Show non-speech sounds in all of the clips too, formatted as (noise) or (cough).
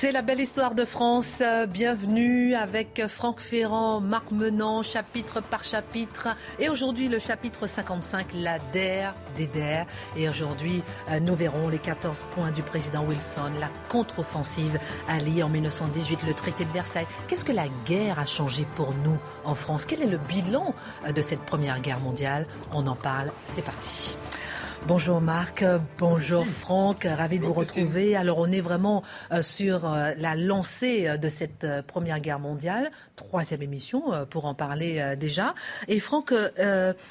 C'est la belle histoire de France. Bienvenue avec Franck Ferrand, Marc Menant, chapitre par chapitre. Et aujourd'hui, le chapitre 55, la DER des DER. Et aujourd'hui, euh, nous verrons les 14 points du président Wilson, la contre-offensive alliée en 1918, le traité de Versailles. Qu'est-ce que la guerre a changé pour nous en France? Quel est le bilan euh, de cette première guerre mondiale? On en parle. C'est parti. Bonjour Marc, bonjour Franck, ravi de vous retrouver. Alors on est vraiment euh, sur euh, la lancée euh, de cette Première Guerre mondiale, troisième émission pour en parler déjà. Et Franck,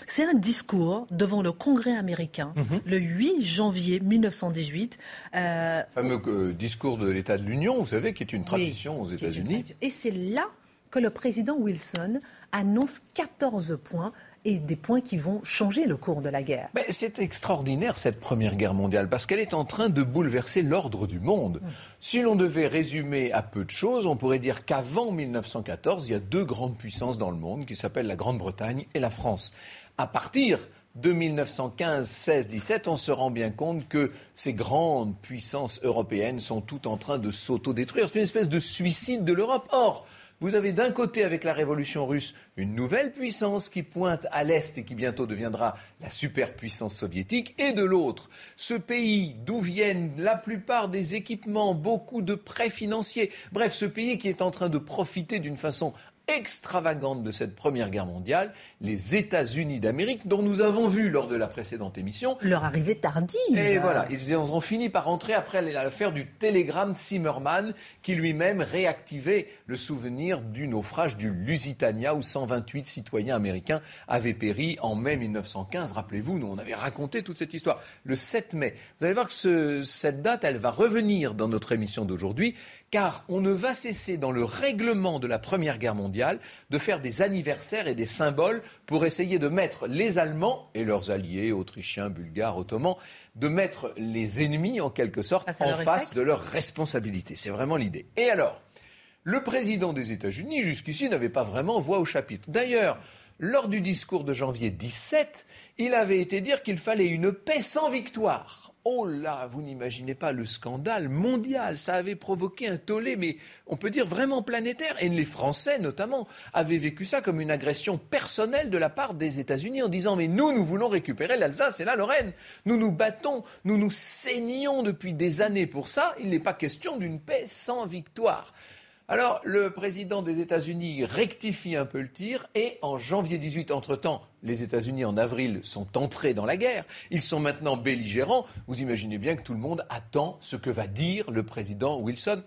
c'est un discours devant le Congrès américain mhm. le 8 janvier 1918. Le fameux discours de l'État de l'Union, vous savez, qui est une tradition aux États-Unis. Et c'est là que le président Wilson annonce 14 points et des points qui vont changer le cours de la guerre. c'est extraordinaire cette Première Guerre mondiale parce qu'elle est en train de bouleverser l'ordre du monde. Si l'on devait résumer à peu de choses, on pourrait dire qu'avant 1914, il y a deux grandes puissances dans le monde qui s'appellent la Grande-Bretagne et la France. À partir de 1915, 16, 17, on se rend bien compte que ces grandes puissances européennes sont toutes en train de s'autodétruire. C'est une espèce de suicide de l'Europe. Or, vous avez d'un côté, avec la révolution russe, une nouvelle puissance qui pointe à l'Est et qui bientôt deviendra la superpuissance soviétique, et de l'autre, ce pays d'où viennent la plupart des équipements, beaucoup de prêts financiers, bref, ce pays qui est en train de profiter d'une façon extravagante de cette Première Guerre mondiale, les États-Unis d'Amérique, dont nous avons vu lors de la précédente émission. Leur arrivée tardive. Et voilà, ils ont fini par entrer après l'affaire du télégramme Zimmermann, qui lui-même réactivait le souvenir du naufrage du Lusitania, où 128 citoyens américains avaient péri en mai 1915. Rappelez-vous, nous, on avait raconté toute cette histoire. Le 7 mai. Vous allez voir que cette date, elle va revenir dans notre émission d'aujourd'hui car on ne va cesser dans le règlement de la Première Guerre mondiale de faire des anniversaires et des symboles pour essayer de mettre les Allemands et leurs alliés, autrichiens, bulgares, ottomans, de mettre les ennemis en quelque sorte en face de leurs responsabilités. C'est vraiment l'idée. Et alors, le président des États-Unis jusqu'ici n'avait pas vraiment voix au chapitre. D'ailleurs, lors du discours de janvier 17, il avait été dire qu'il fallait une paix sans victoire. Oh là, vous n'imaginez pas le scandale mondial. Ça avait provoqué un tollé, mais on peut dire vraiment planétaire. Et les Français, notamment, avaient vécu ça comme une agression personnelle de la part des États-Unis en disant Mais nous, nous voulons récupérer l'Alsace et la Lorraine. Nous nous battons, nous nous saignons depuis des années pour ça. Il n'est pas question d'une paix sans victoire. Alors, le président des États-Unis rectifie un peu le tir et en janvier 18, entre-temps, les États-Unis en avril sont entrés dans la guerre. Ils sont maintenant belligérants. Vous imaginez bien que tout le monde attend ce que va dire le président Wilson.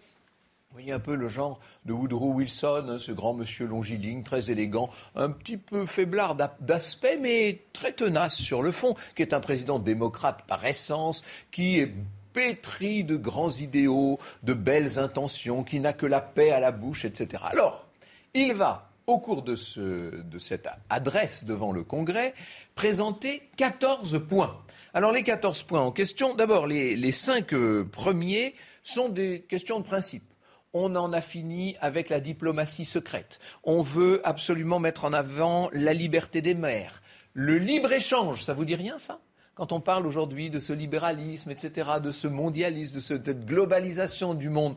Vous voyez un peu le genre de Woodrow Wilson, hein, ce grand monsieur longiligne, très élégant, un petit peu faiblard d'aspect, mais très tenace sur le fond, qui est un président démocrate par essence, qui est pétri de grands idéaux, de belles intentions, qui n'a que la paix à la bouche, etc. Alors, il va, au cours de, cette adresse devant le Congrès, présenter 14 points. Alors, les 14 points en question, d'abord, les, les 5 euh, premiers sont des questions de principe on en a fini avec la diplomatie secrète. On veut absolument mettre en avant la liberté des mers. Le libre-échange, ça vous dit rien ça? Quand on parle aujourd'hui de ce libéralisme, etc., de ce mondialisme, de cette globalisation du monde,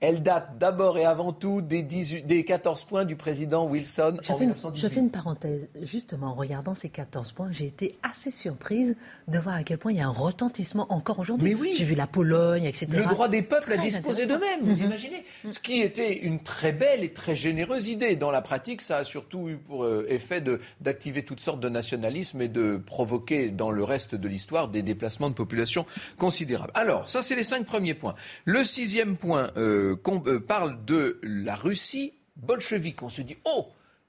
elle date d'abord et avant tout des, 14 points du président Wilson je en fais 1918. je fais une parenthèse. Justement, en regardant ces 14 points, j'ai été assez surprise de voir à quel point il y a un retentissement encore aujourd'hui. Mais oui. J'ai vu la Pologne, etc. Le droit des peuples à disposer d'eux-mêmes, vous mhm. imaginez Ce qui était une très belle et très généreuse idée. Dans la pratique, ça a surtout eu pour euh, effet d'activer toutes sortes de nationalismes et de provoquer dans le reste de l'histoire des déplacements de population considérables. Alors, ça, c'est les cinq premiers points. Le sixième point... Euh, qu'on euh, parle de la Russie bolchevique. On se dit, oh,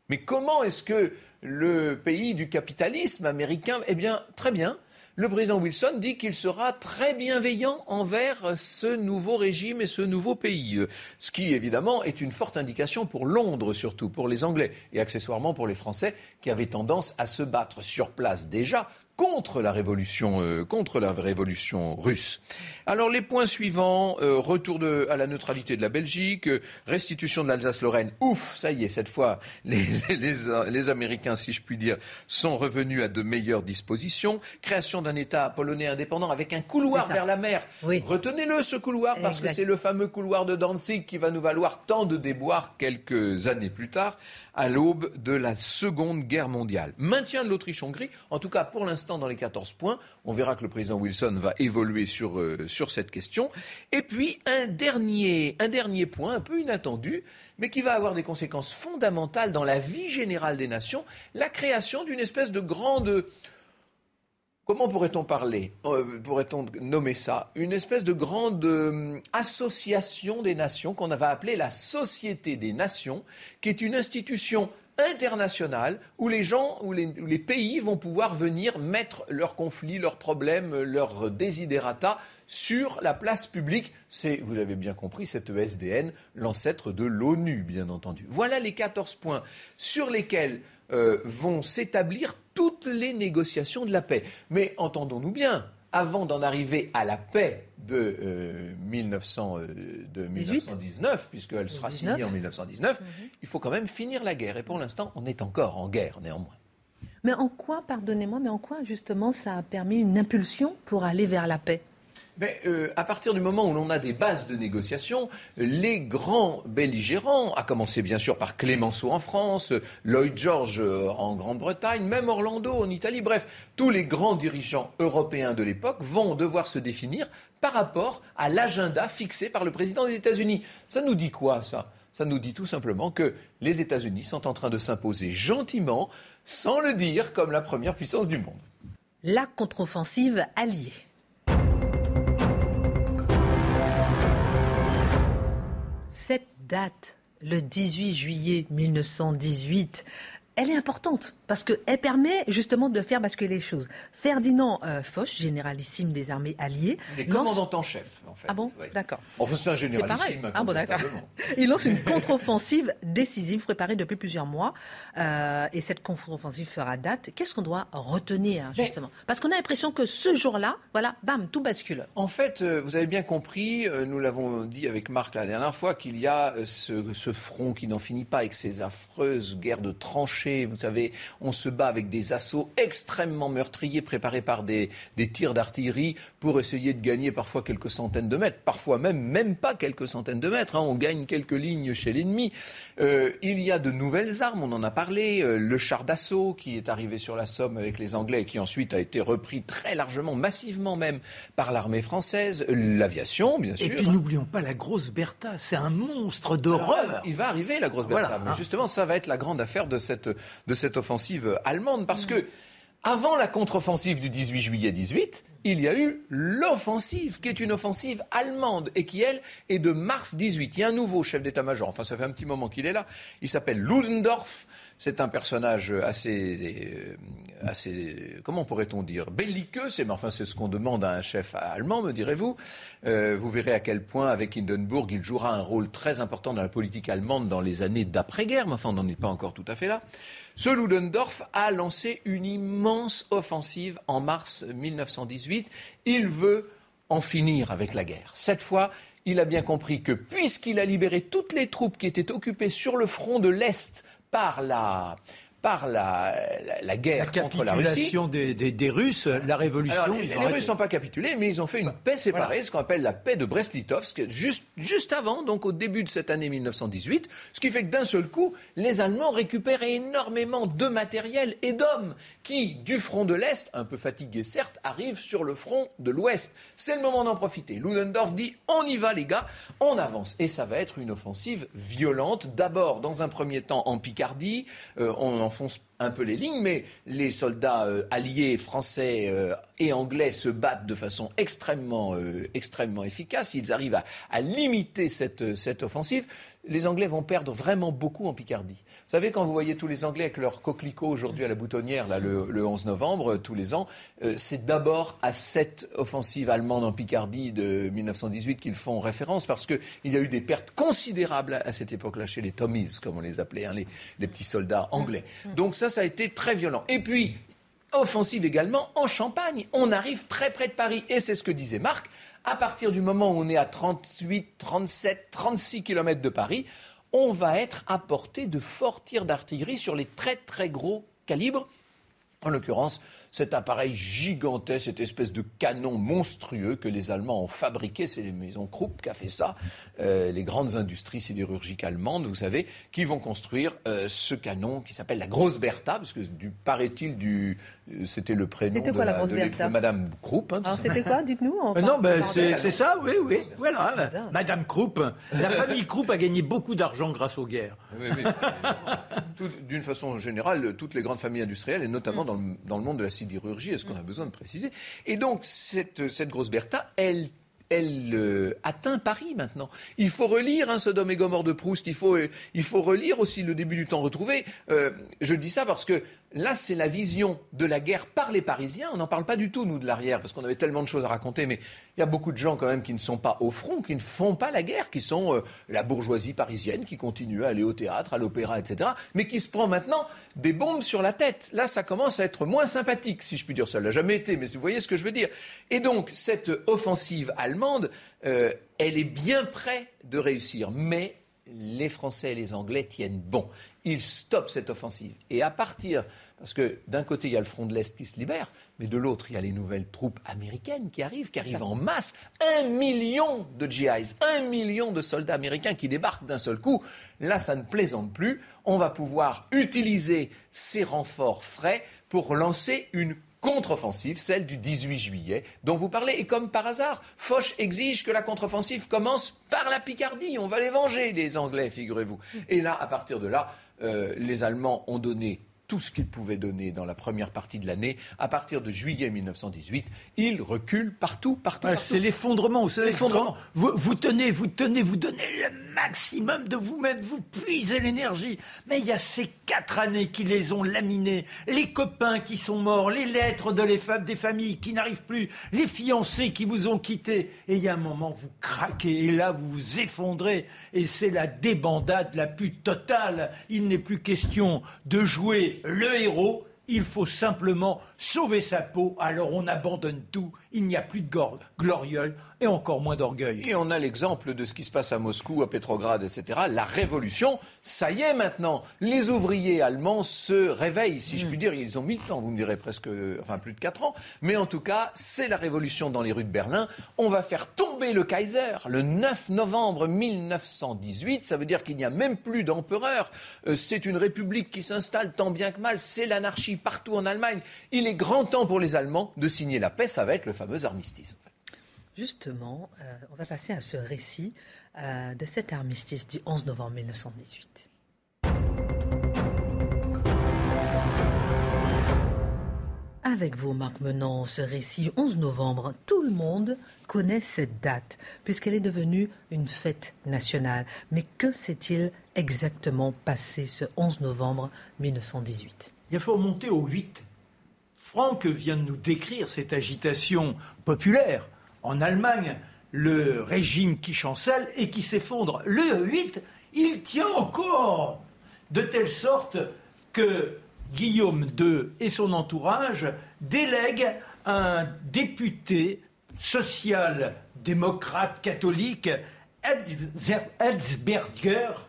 mais comment est-ce que le pays du capitalisme américain, eh bien, très bien, le président Wilson dit qu'il sera très bienveillant envers ce nouveau régime et ce nouveau pays. Ce qui, évidemment, est une forte indication pour Londres, surtout pour les Anglais, et accessoirement pour les Français, qui avaient tendance à se battre sur place déjà contre la révolution, euh, contre la révolution russe. Alors les points suivants euh, retour de, à la neutralité de la Belgique, euh, restitution de l'Alsace-Lorraine. Ouf, ça y est, cette fois (laughs) les, les, les, Américains, si je puis dire, sont revenus à de meilleures dispositions. Création d'un État polonais indépendant avec un couloir vers la mer. Oui. Retenez-le ce couloir parce que c'est le fameux couloir de Danzig qui va nous valoir tant de déboires quelques années plus tard à l'aube de la Seconde Guerre mondiale. Maintien de l'Autriche-Hongrie, en tout cas pour l'instant dans les 14 points. On verra que le président Wilson va évoluer sur, euh, sur cette question. Et puis un dernier, un dernier point un peu inattendu, mais qui va avoir des conséquences fondamentales dans la vie générale des nations, la création d'une espèce de grande... Comment pourrait-on parler euh, Pourrait-on nommer ça Une espèce de grande euh, association des nations qu'on avait appelée la Société des Nations, qui est une institution internationale où les gens, où les, pays vont pouvoir venir mettre leurs conflits, leurs problèmes, leurs desiderata sur la place publique? C'est, vous l'avez bien compris, cette ESDN, l'ancêtre de l'ONU, bien entendu. Voilà les 14 points sur lesquels euh, vont s'établir toutes les négociations de la paix. Mais entendons-nous bien, avant d'en arriver à la paix de, euh, 1900, euh, de 1919, puisqu'elle sera signée en 1919, mhm. il faut quand même finir la guerre. Et pour l'instant, on est encore en guerre, néanmoins. Mais en quoi, pardonnez-moi, mais en quoi justement ça a permis une impulsion pour aller vers la paix? Mais euh, à partir du moment où l'on a des bases de négociation, les grands belligérants, à commencer bien sûr par Clémenceau en France, Lloyd George euh, en Grande-Bretagne, même Orlando en Italie, bref, tous les grands dirigeants européens de l'époque vont devoir se définir par rapport à l'agenda fixé par le président des États-Unis. Ça nous dit quoi, ça? Ça nous dit tout simplement que les États-Unis sont en train de s'imposer gentiment, sans le dire, comme la première puissance du monde. La contre-offensive alliée. Date, le 18 juillet 1918, elle est importante parce qu'elle permet justement de faire basculer les choses. Ferdinand euh, Foch, généralissime des armées alliées. Il est commandant en chef, en fait. Ah bon D'accord. Enfin, c'est un généralissime. Ah bon, d'accord. (laughs) Il lance une contre-offensive décisive préparée depuis plusieurs mois. Euh, et cette contre-offensive fera date. Qu'est-ce qu'on doit retenir, justement? Parce qu'on a l'impression que ce jour-là, voilà, bam, tout bascule. En fait, euh, vous avez bien compris, nous l'avons dit avec Marc la dernière fois, qu'il y a ce, ce front qui n'en finit pas avec ces affreuses guerres de tranchées. Vous savez, on se bat avec des assauts extrêmement meurtriers préparés par des, tirs d'artillerie pour essayer de gagner parfois quelques centaines de mètres, parfois même même pas quelques centaines de mètres. Hein. on gagne quelques lignes chez l'ennemi. Euh, il y a de nouvelles armes, on en a parlé. Euh, le char d'assaut qui est arrivé sur la Somme avec les Anglais et qui ensuite a été repris très largement, massivement même, par l'armée française. L'aviation, bien sûr. Et puis n'oublions pas la grosse Bertha, c'est un monstre d'horreur. Il va arriver la grosse Bertha, mais justement ça va être la grande affaire de cette, de cette offensive allemande parce que avant la contre-offensive du 18 juillet 18, il y a eu l'offensive, qui est une offensive allemande et qui, elle, est de mars 18. Il y a un nouveau chef d'état-major, enfin ça fait un petit moment qu'il est là, il s'appelle Ludendorff, c'est un personnage assez, euh, assez comment pourrait-on dire, belliqueux, c'est, mais enfin c'est ce qu'on demande à un chef allemand, me direz-vous. Euh, vous verrez à quel point, avec Hindenburg, il jouera un rôle très important dans la politique allemande dans les années d'après-guerre, mais enfin on n'en est pas encore tout à fait là. Ce Ludendorff a lancé une immense offensive en mars 1918. Il veut en finir avec la guerre. Cette fois, il a bien compris que puisqu'il a libéré toutes les troupes qui étaient occupées sur le front de l'Est par la, par la, la, guerre contre la Russie. Des, des, des, Russes, la révolution. les, Russes n'ont pas capitulé, mais ils ont fait une paix séparée, ce qu'on appelle la paix de Brest-Litovsk, juste, juste avant, donc au début de cette année 1918, ce qui fait que d'un seul coup, les Allemands récupèrent énormément de matériel et d'hommes qui, du front de l'Est, un peu fatigués certes, arrivent sur le front de l'Ouest. C'est le moment d'en profiter. Ludendorff dit on y va les gars, on avance. Et ça va être une offensive violente, d'abord dans un premier temps en Picardie, euh, on enfonce un peu les lignes, mais les soldats euh, alliés français euh, et anglais se battent de façon extrêmement, efficace. Ils arrivent à, à limiter cette, offensive. Les Anglais vont perdre vraiment beaucoup en Picardie. Vous savez, quand vous voyez tous les Anglais avec leurs coquelicots aujourd'hui à la boutonnière, là, le, le 11 novembre, tous les ans, c'est d'abord à cette offensive allemande en Picardie de 1918 qu'ils font référence, parce qu'il y a eu des pertes considérables à, cette époque-là chez les Tommies, comme on les appelait, hein, les, les, petits soldats anglais. Donc ça, ça a été très violent. Et puis, offensive également en Champagne. On arrive très près de Paris. Et c'est ce que disait Marc. À partir du moment où on est à 38, 37, 36 km de Paris, on va être à portée de forts tirs d'artillerie sur les très très gros calibres. En l'occurrence, cet appareil gigantesque, cette espèce de canon monstrueux que les Allemands ont fabriqué, c'est les maisons Krupp qui a fait ça, euh, les grandes industries sidérurgiques allemandes, vous savez, qui vont construire euh, ce canon qui s'appelle la Grosse Bertha, parce que du paraît-il du, euh, c'était le prénom C'était quoi, de, la Grosse de- Bertha de Madame Krupp. hein, Alors, c'était quoi Dites-nous. non, ben, c'est c'est ça, oui, oui. Voilà. Madame Krupp. La famille Krupp a gagné beaucoup d'argent grâce aux guerres. Oui, oui. Tout- D'une façon générale, toutes les grandes familles industrielles, et notamment dans le, dans le monde de la sidérurgie, est-ce qu'on a besoin de préciser? Et donc, cette, cette grosse Bertha, elle elle euh, atteint Paris maintenant. Il faut relire hein, Sodome et Gomorre de Proust. Il faut, euh, il faut relire aussi le début du temps retrouvé. Euh, je dis ça parce que là, c'est la vision de la guerre par les Parisiens. On n'en parle pas du tout, nous, de l'arrière, parce qu'on avait tellement de choses à raconter. Mais il y a beaucoup de gens quand même qui ne sont pas au front, qui ne font pas la guerre, qui sont euh, la bourgeoisie parisienne, qui continue à aller au théâtre, à l'opéra, etc. Mais qui se prend maintenant des bombes sur la tête. Là, ça commence à être moins sympathique, si je puis dire. Ça l'a jamais été, mais vous voyez ce que je veux dire. Et donc, cette offensive allemande, euh, elle est bien près de réussir. Mais les Français et les Anglais tiennent bon. Ils stoppent cette offensive. Et à partir, parce que d'un côté, il y a le front de l'Est qui se libère, mais de l'autre, il y a les nouvelles troupes américaines qui arrivent, qui arrivent en masse. Un million de GIs, un million de soldats américains qui débarquent d'un seul coup. Là, ça ne plaisante plus. On va pouvoir utiliser ces renforts frais pour lancer une contre-offensive, celle du 18 juillet, dont vous parlez. Et comme par hasard, Foch exige que la contre-offensive commence par la Picardie. On va les venger, les Anglais, figurez-vous. Et là, à partir de là, euh, les Allemands ont donné tout ce qu'ils pouvaient donner dans la première partie de l'année. À partir de juillet 1918, ils reculent partout, partout. C'est l'effondrement. Vous savez, L'effondrement. quand Vous, vous tenez, vous tenez, vous donnez le maximum de vous-même, vous puisez l'énergie. Mais il y a ces quatre années qui les ont laminés, les copains qui sont morts, les lettres de les femmes, des familles qui n'arrivent plus, les fiancés qui vous ont quitté. Et il y a un moment, vous craquez et là, vous vous effondrez. Et c'est la débandade la plus totale. Il n'est plus question de jouer le héros. Il faut simplement sauver sa peau, alors on abandonne tout, il n'y a plus de gloriole et encore moins d'orgueil. Et on a l'exemple de ce qui se passe à Moscou, à Pétrograd, etc. La révolution, ça y est maintenant. Les ouvriers allemands se réveillent, si je puis dire. Ils ont mis le temps, vous me direz presque, enfin plus de 4 ans. Mais en tout cas, c'est la révolution dans les rues de Berlin. On va faire tomber le Kaiser le 9 novembre 1918. Ça veut dire qu'il n'y a même plus d'empereur. Euh, c'est une république qui s'installe tant bien que mal. C'est l'anarchie partout en Allemagne. Il est grand temps pour les Allemands de signer la paix. Ça va être le fameux armistice. Justement, euh, on va passer à ce récit euh, de cet armistice du 11 novembre 1918. Avec vous, Marc Menant, ce récit 11 novembre, tout le monde connaît cette date, puisqu'elle est devenue une fête nationale. Mais que s'est-il exactement passé ce 11 novembre 1918 Il faut remonter au 8. Franck vient de nous décrire cette agitation populaire en Allemagne, le régime qui chancelle et qui s'effondre. Le 8, il tient encore, de telle sorte que Guillaume II et son entourage délèguent un député social-démocrate catholique,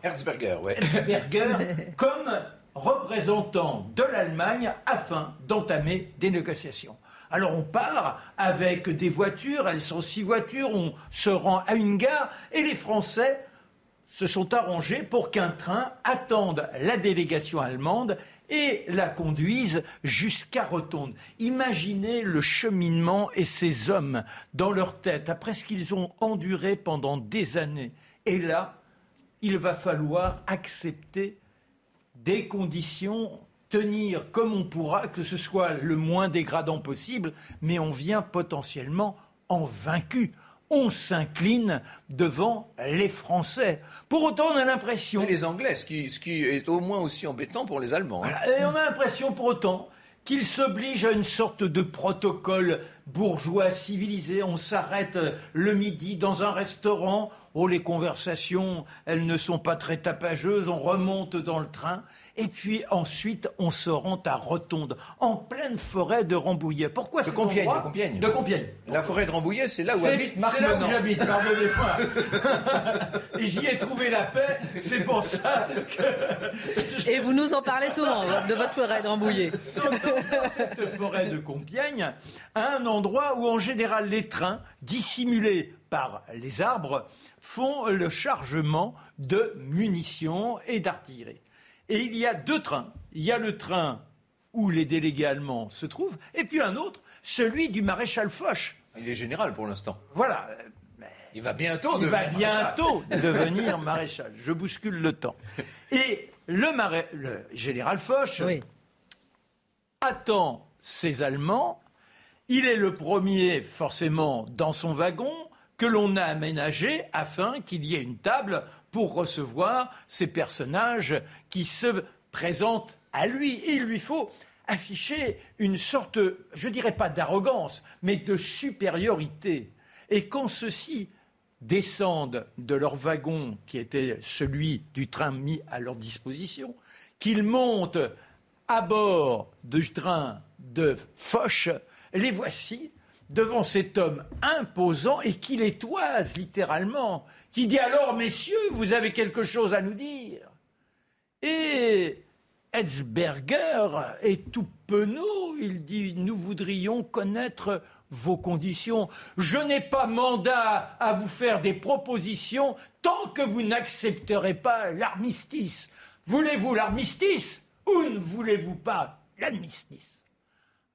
Herzberger, ouais. Berger comme représentant de l'Allemagne afin d'entamer des négociations. Alors on part avec des voitures, elles sont six voitures, on se rend à une gare et les Français se sont arrangés pour qu'un train attende la délégation allemande et la conduise jusqu'à Rotonde. Imaginez le cheminement et ces hommes dans leur tête après ce qu'ils ont enduré pendant des années. Et là, il va falloir accepter des conditions, tenir comme on pourra, que ce soit le moins dégradant possible, mais on vient potentiellement en vaincu. On s'incline devant les Français. Pour autant, on a l'impression... Et les Anglais, ce qui, ce qui est au moins aussi embêtant pour les Allemands. hein. Voilà. Et on a l'impression pour autant qu'il s'oblige à une sorte de protocole bourgeois civilisé. On s'arrête le midi dans un restaurant, Oh, les conversations, elles ne sont pas très tapageuses, on remonte dans le train, et puis ensuite, on se rend à Rotonde, en pleine forêt de Rambouillet. Pourquoi de Compiègne, de Compiègne. De Compiègne. La forêt de Rambouillet, c'est là où habite Marc C'est là où j'habite, pardonnez-moi. (laughs) et j'y ai trouvé la paix, c'est pour ça que... Et vous nous en parlez souvent, de votre forêt de Rambouillet. Dans cette forêt de Compiègne, à un endroit où en général les trains, dissimulés par les arbres, font le chargement de munitions et d'artillerie. Et il y a deux trains. Il y a le train où les délégués allemands se trouvent, et puis un autre, celui du maréchal Foch. Il est général pour l'instant. Voilà. Il va bientôt il devenir va bientôt (laughs) devenir maréchal. Je bouscule le temps. Et le, le général Foch attend ses Allemands. Il est le premier, forcément, dans son wagon que l'on a aménagé afin qu'il y ait une table pour recevoir ces personnages qui se présentent à lui. Il lui faut afficher une sorte, je dirais pas d'arrogance, mais de supériorité. Et quand ceux-ci descendent de leur wagon, qui était celui du train mis à leur disposition, qu'ils montent à bord du train de Foch, les voici devant cet homme imposant et qui les toise littéralement, qui dit alors, messieurs, vous avez quelque chose à nous dire. Et Etzberger est tout penaud, il dit, nous voudrions connaître vos conditions. Je n'ai pas mandat à vous faire des propositions tant que vous n'accepterez pas l'armistice. Voulez-vous l'armistice ou ne voulez-vous pas l'armistice?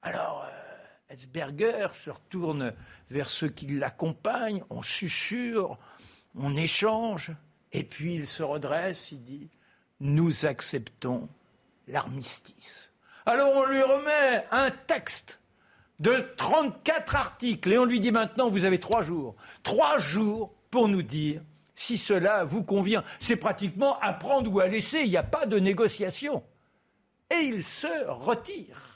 Alors, euh, Etzberger se retourne vers ceux qui l'accompagnent, on susurre, on échange, et puis il se redresse, il dit Nous acceptons l'armistice. Alors on lui remet un texte de 34 articles et on lui dit maintenant vous avez trois jours. Trois jours pour nous dire si cela vous convient. C'est pratiquement à prendre ou à laisser, il n'y a pas de négociation. Et il se retire.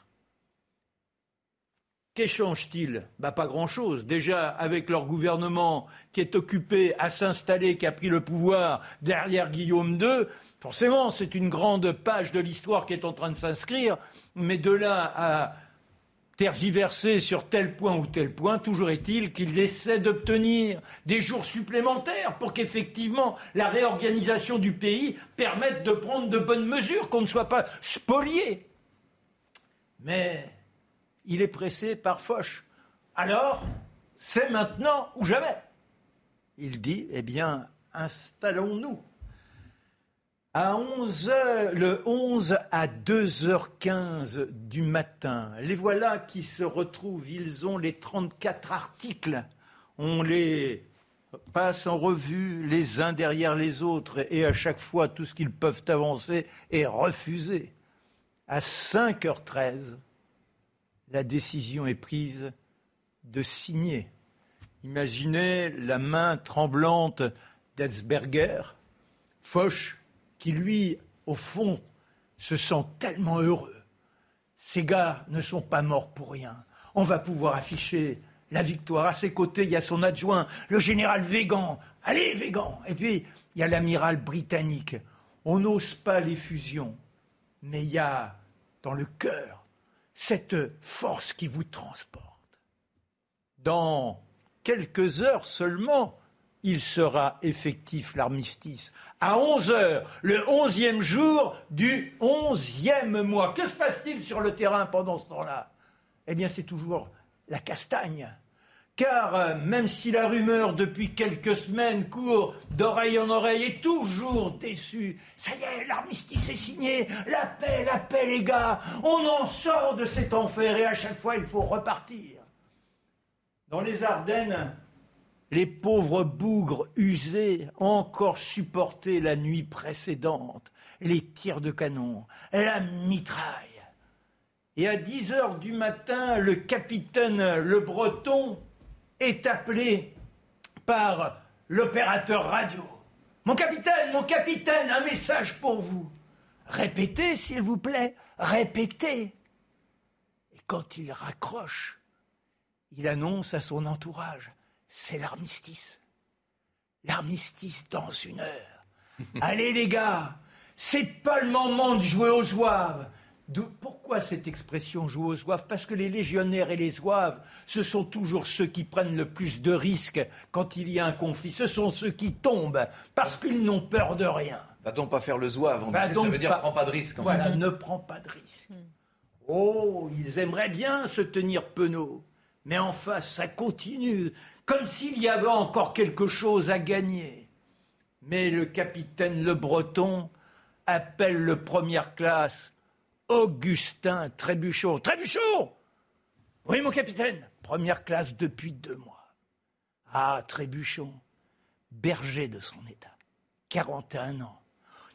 Qu'échangent-ils bah, Pas grand-chose. Déjà, avec leur gouvernement qui est occupé à s'installer, qui a pris le pouvoir derrière Guillaume II, forcément, c'est une grande page de l'histoire qui est en train de s'inscrire. Mais de là à tergiverser sur tel point ou tel point, toujours est-il qu'il essaie d'obtenir des jours supplémentaires pour qu'effectivement la réorganisation du pays permette de prendre de bonnes mesures, qu'on ne soit pas spolié. Mais il est pressé par Foch. Alors, c'est maintenant ou jamais. Il dit, eh bien, installons-nous. À 11 le 11 à 2h15 du matin, les voilà qui se retrouvent, ils ont les 34 articles. On les passe en revue les uns derrière les autres et à chaque fois tout ce qu'ils peuvent avancer est refusé. À 5h13, la décision est prise de signer. Imaginez la main tremblante d'Etzberger, Foch, qui lui, au fond, se sent tellement heureux. Ces gars ne sont pas morts pour rien. On va pouvoir afficher la victoire. À ses côtés, il y a son adjoint, le général Végan. Allez, Végan Et puis, il y a l'amiral britannique. On n'ose pas les fusions, mais il y a dans le cœur cette force qui vous transporte. Dans quelques heures seulement, il sera effectif l'armistice. À 11 heures, le onzième jour du onzième mois. Que se passe-t-il sur le terrain pendant ce temps-là? Eh bien, c'est toujours la castagne. Car euh, même si la rumeur depuis quelques semaines court d'oreille en oreille est toujours déçue, ça y est, l'armistice est signé, la paix, la paix les gars, on en sort de cet enfer et à chaque fois il faut repartir. Dans les Ardennes, les pauvres bougres usés encore supporté la nuit précédente, les tirs de canon, la mitraille. Et à 10 heures du matin, le capitaine Le Breton est appelé par l'opérateur radio. Mon capitaine, mon capitaine, un message pour vous. Répétez, s'il vous plaît, répétez. Et quand il raccroche, il annonce à son entourage, c'est l'armistice. L'armistice dans une heure. (laughs) Allez les gars, c'est pas le moment de jouer aux pourquoi cette expression jouer aux zouaves? Parce que les légionnaires et les zouaves, ce sont toujours ceux qui prennent le plus de risques quand il y a un conflit. Ce sont ceux qui tombent parce qu'ils n'ont peur de rien. Va-t-on pas faire le zouave Ça veut dire prends pas de risque. voilà, ne prends pas de risque. Oh, ils aimeraient bien se tenir penaud. Mais en face, ça continue, comme s'il y avait encore quelque chose à gagner. Mais le capitaine Le Breton appelle le première classe Augustin Trébuchon. Trébuchon Oui, mon capitaine. Première classe depuis deux mois. Ah, Trébuchon, berger de son état. 41 ans.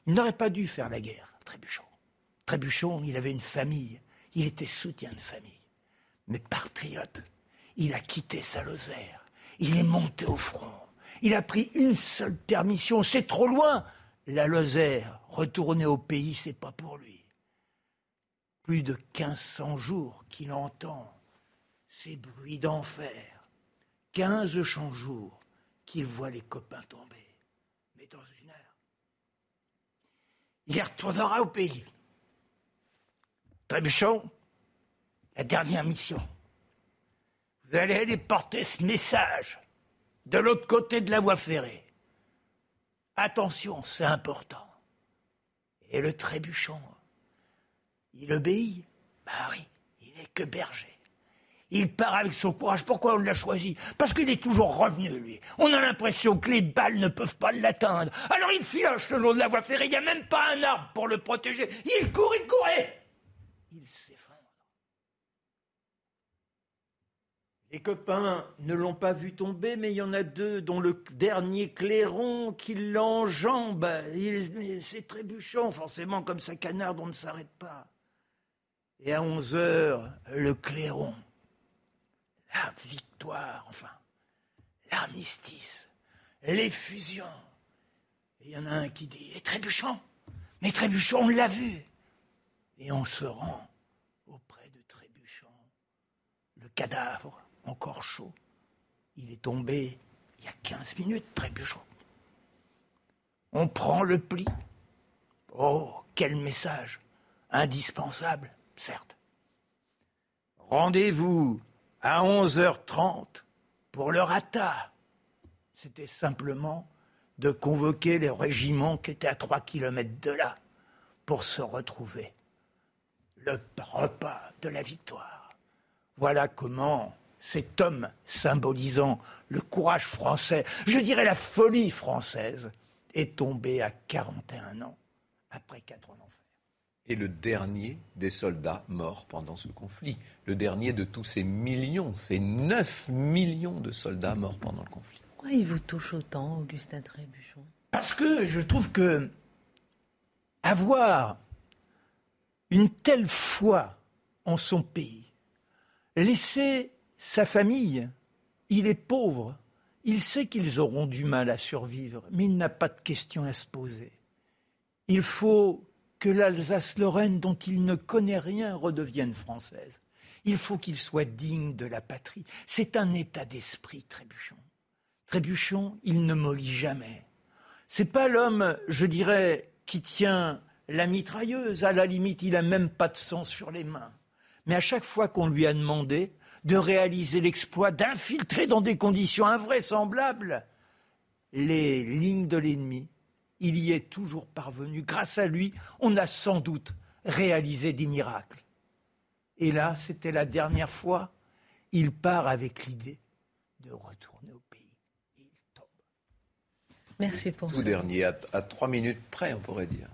Il n'aurait pas dû faire la guerre, Trébuchon. Trébuchon, il avait une famille. Il était soutien de famille. Mais patriote, il a quitté sa Lozère. Il est monté au front. Il a pris une seule permission. C'est trop loin. La Lozère, retourner au pays, c'est pas pour lui. Plus de 1500 jours qu'il entend ces bruits d'enfer. 15 jours qu'il voit les copains tomber. Mais dans une heure, il retournera au pays. Trébuchon, la dernière mission. Vous allez aller porter ce message de l'autre côté de la voie ferrée. Attention, c'est important. Et le trébuchon, il obéit Ben oui, il n'est que berger. Il part avec son courage. Pourquoi on l'a choisi? Parce qu'il est toujours revenu, lui. On a l'impression que les balles ne peuvent pas l'atteindre. Alors il filoche le long de la voie ferrée. Il n'y a même pas un arbre pour le protéger. Il court, il courait. Il s'effondre. Les copains ne l'ont pas vu tomber, mais il y en a deux, dont le dernier clairon qui l'enjambe. C'est trébuchant, forcément, comme ça canard, on ne s'arrête pas. Et à 11 heures, le clairon, la victoire, enfin, l'armistice, l'effusion. Et il y en a un qui dit Et Trébuchon Mais Trébuchon, on l'a vu Et on se rend auprès de Trébuchon, le cadavre encore chaud. Il est tombé il y a 15 minutes, Trébuchon. On prend le pli. Oh, quel message Indispensable, certes. Rendez-vous à 11h30 pour le rata. C'était simplement de convoquer les régiments qui étaient à 3 kilomètres de là pour se retrouver. Le repas de la victoire. Voilà comment cet homme symbolisant le courage français, je dirais la folie française, est tombé à 41 ans après quatre ans. Et le dernier des soldats morts pendant ce conflit, le dernier de tous ces millions, ces 9 millions de soldats morts pendant le conflit. Pourquoi il vous touche autant, Augustin Trébuchon? Parce que je trouve que avoir une telle foi en son pays, laisser sa famille, il est pauvre, il sait qu'ils auront du mal à survivre, mais il n'a pas de questions à se poser. Il faut que l'Alsace-Lorraine, dont il ne connaît rien, redevienne française. Il faut qu'il soit digne de la patrie. C'est un état d'esprit, Trébuchon. Trébuchon, il ne mollit jamais. C'est pas l'homme, je dirais, qui tient la mitrailleuse. À la limite, il n'a même pas de sang sur les mains. Mais à chaque fois qu'on lui a demandé, de réaliser l'exploit d'infiltrer dans des conditions invraisemblables les lignes de l'ennemi. Il y est toujours parvenu. Grâce à lui, on a sans doute réalisé des miracles. Et là, c'était la dernière fois, il part avec l'idée de retourner au pays. Il tombe. Merci pour Tout dernier, à trois minutes près, on pourrait dire.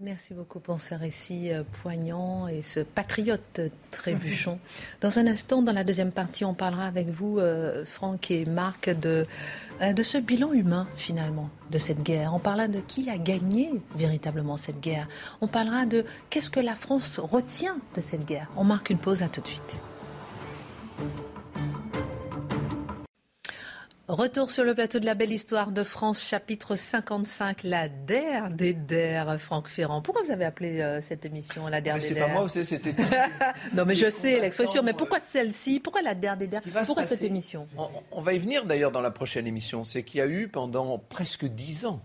Merci beaucoup pour ce récit euh, poignant et ce patriote trébuchon. (laughs) Dans un instant, dans la deuxième partie, on parlera avec vous, euh, Franck et Marc, de, euh, de ce bilan humain finalement de cette guerre. On parlera de qui a gagné véritablement cette guerre. On parlera de qu'est-ce que la France retient de cette guerre. On marque une pause, à tout de suite. Retour sur le plateau de la belle histoire de France, chapitre 55, la DER des DER, Franck Ferrand. Pourquoi vous avez appelé euh, cette émission la DER des C'est pas moi, c'était. (laughs) non, mais je sais l'expression, mais pourquoi celle-ci? Pourquoi la DER des DER? Pourquoi cette émission? On, on, va y venir d'ailleurs dans la prochaine émission. C'est qu'il y a eu pendant presque dix ans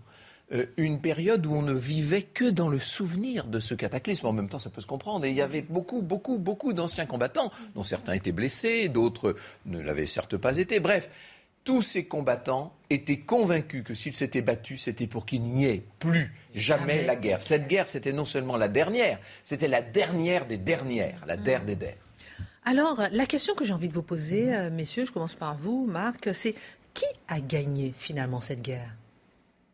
euh, une période où on ne vivait que dans le souvenir de ce cataclysme. En même temps, ça peut se comprendre. Et il y avait beaucoup, beaucoup, beaucoup d'anciens combattants, dont certains étaient blessés, d'autres ne l'avaient certes pas été. Bref tous ces combattants étaient convaincus que s'ils s'étaient battus, c'était pour qu'il n'y ait plus jamais, la guerre. Cette guerre, c'était non seulement la dernière, c'était la dernière des dernières, la der des der. Alors, la question que j'ai envie de vous poser, euh, messieurs, je commence par vous, Marc, c'est qui a gagné finalement cette guerre?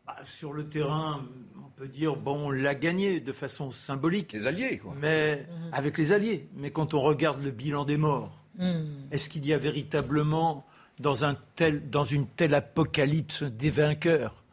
Bah, Sur le terrain, on peut dire, bon, on l'a gagné de façon symbolique. Les Alliés, quoi. Mais mhm. avec les Alliés. Mais quand on regarde le bilan des morts, mhm. est-ce qu'il y a véritablement dans, une telle apocalypse des vainqueurs.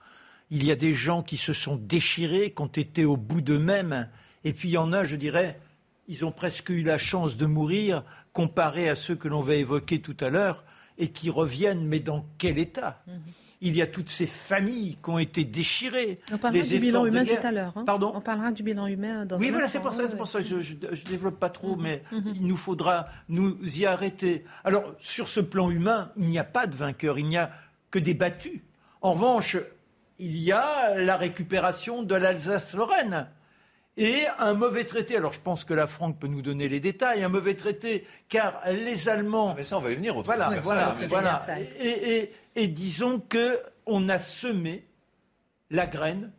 Il y a des gens qui se sont déchirés, qui ont été au bout d'eux-mêmes, et puis il y en a, je dirais, ils ont presque eu la chance de mourir, comparé à ceux que l'on va évoquer tout à l'heure, et qui reviennent, mais dans quel état mhm il y a toutes ces familles qui ont été déchirées. On parlera du bilan humain tout à l'heure. Hein. Pardon On parlera du bilan humain dans Oui, voilà, c'est pour, ça, pour ça que je ne développe pas trop, mhm. mais mhm. il nous faudra nous y arrêter. Alors, sur ce plan humain, il n'y a pas de vainqueur, il n'y a que des battus. En revanche, il y a la récupération de l'Alsace-Lorraine et un mauvais traité. Alors je pense que la Franck peut nous donner les détails. Un mauvais traité, car les Allemands. Ah, mais ça, on va y venir. Voilà, voilà, voilà. Et, et, disons que on a semé la graine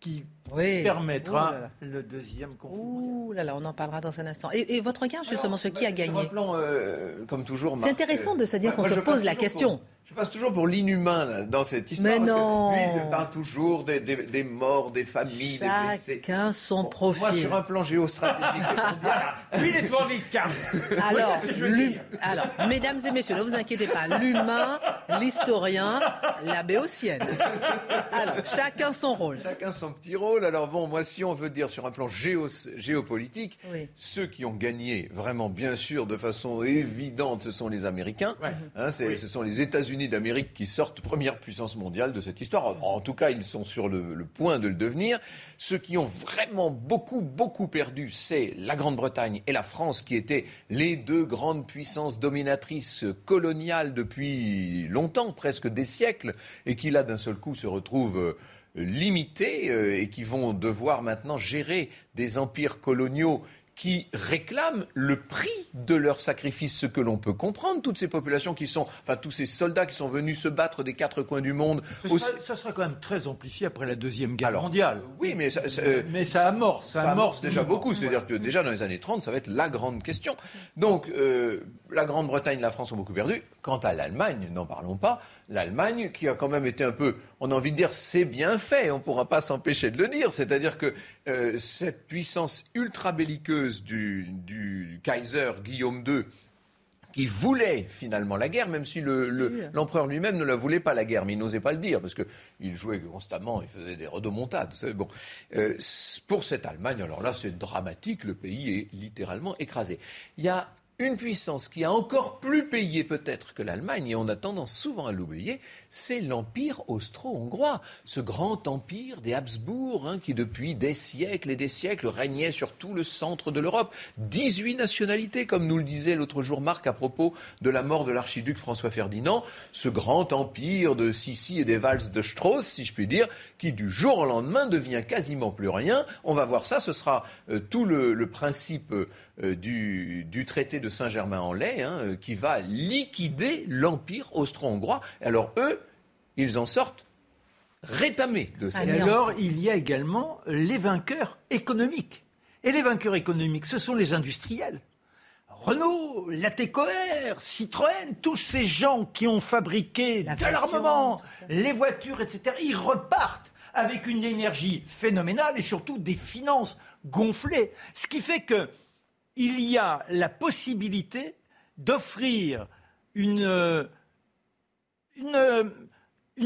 qui permettra le deuxième conflit. Ouh là là, on en parlera dans un instant. Et, votre regard justement sur qui a gagné euh, comme toujours. C'est intéressant de se dire qu'on se pose la question. Je passe toujours pour l'inhumain dans cette histoire. Mais non. lui, il parle toujours des, des, morts, des familles, des blessés. Chacun son profil. Moi, sur un plan géostratégique, (laughs) lui, il est devant les Alors, (laughs) alors, mesdames et messieurs, ne vous inquiétez pas. L'humain, l'historien, la béotienne. Alors, chacun son rôle. Chacun son petit rôle. Alors bon, moi, si on veut dire sur un plan géopolitique, ceux qui ont gagné vraiment, bien sûr, de façon évidente, ce sont les Américains. Hein, ce sont les États-Unis d'Amérique qui sortent première puissance mondiale de cette histoire. En, tout cas, ils sont sur le, point de le devenir. Ceux qui ont vraiment beaucoup, beaucoup perdu, c'est la Grande-Bretagne et la France, qui étaient les deux grandes puissances dominatrices coloniales depuis longtemps, presque des siècles, et qui là, d'un seul coup, se retrouvent limités euh, et qui vont devoir maintenant gérer des empires coloniaux qui réclament le prix de leur sacrifice, ce que l'on peut comprendre. Toutes ces populations qui sont, enfin tous ces soldats qui sont venus se battre des quatre coins du monde. Ça, sera, quand même très amplifié après la deuxième guerre mondiale. Oui, mais ça, mais ça amorce, ça, amorce déjà beaucoup. C'est-à-dire que déjà dans les années 30, ça va être la grande question. Donc euh, la Grande-Bretagne, la France ont beaucoup perdu. Quant à l'Allemagne, n'en parlons pas. L'Allemagne, qui a quand même été un peu, on a envie de dire, c'est bien fait. On ne pourra pas s'empêcher de le dire. C'est-à-dire que euh, cette puissance ultra belliqueuse du, du Kaiser Guillaume II, qui voulait finalement la guerre, même si l'empereur lui-même ne la voulait pas la guerre, mais il n'osait pas le dire, parce qu'il jouait constamment, il faisait des redemontades. Vous savez, bon. Euh, pour cette Allemagne, alors là, c'est dramatique, le pays est littéralement écrasé. Il y a une puissance qui a encore plus payé peut-être que l'Allemagne, et on a tendance souvent à l'oublier, c'est l'Empire austro-hongrois, ce grand empire des Habsbourg, hein, qui depuis des siècles et des siècles régnait sur tout le centre de l'Europe. 18 nationalités, comme nous le disait l'autre jour Marc à propos de la mort de l'archiduc François Ferdinand, ce grand empire de Sissi et des valses de Strauss, si je puis dire, qui du jour au lendemain devient quasiment plus rien. On va voir ça, ce sera euh, tout le, principe euh, du, traité de Saint-Germain-en-Laye, hein, euh, qui va liquider l'Empire austro-hongrois. Alors eux, ils en sortent rétamés de ça. Et alors, il y a également les vainqueurs économiques. Et les vainqueurs économiques, ce sont les industriels. Renault, Latécoère, Citroën, tous ces gens qui ont fabriqué de l'armement, les voitures, etc., ils repartent avec une énergie phénoménale et surtout des finances gonflées. Ce qui fait que il y a la possibilité d'offrir une, une,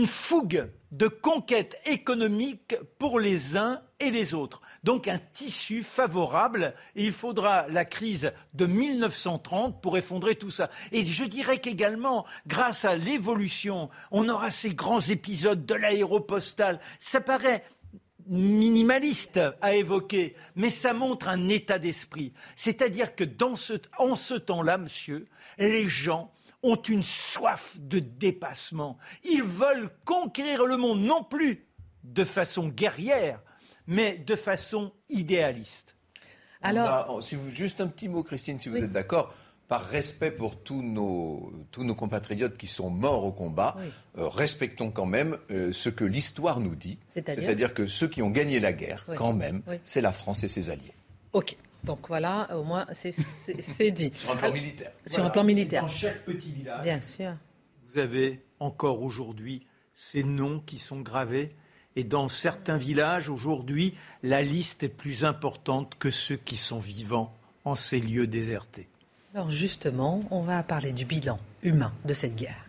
fougue de conquête économique pour les uns et les autres. Donc un tissu favorable et il faudra la crise de 1930 pour effondrer tout ça. Et je dirais qu'également, grâce à l'évolution, on aura ces grands épisodes de l'aéropostale. Ça paraît minimaliste à évoquer, mais ça montre un état d'esprit. C'est-à-dire que dans ce, en ce temps-là, monsieur, les gens ont une soif de dépassement. Ils veulent conquérir le monde, non plus de façon guerrière, mais de façon idéaliste. Alors, si vous, juste un petit mot, Christine, si vous êtes d'accord par respect pour tous nos, tous nos compatriotes qui sont morts au combat, euh, respectons quand même euh, ce que l'histoire nous dit. C'est-à-dire que ceux qui ont gagné la guerre, quand même, c'est la France et ses alliés. OK. Donc voilà, au moins, c'est dit. Sur un plan militaire. Sur un plan militaire. Dans chaque petit village, Bien sûr. vous avez encore aujourd'hui ces noms qui sont gravés. Et dans certains villages, aujourd'hui, la liste est plus importante que ceux qui sont vivants en ces lieux désertés. Alors justement, on va parler du bilan humain de cette guerre.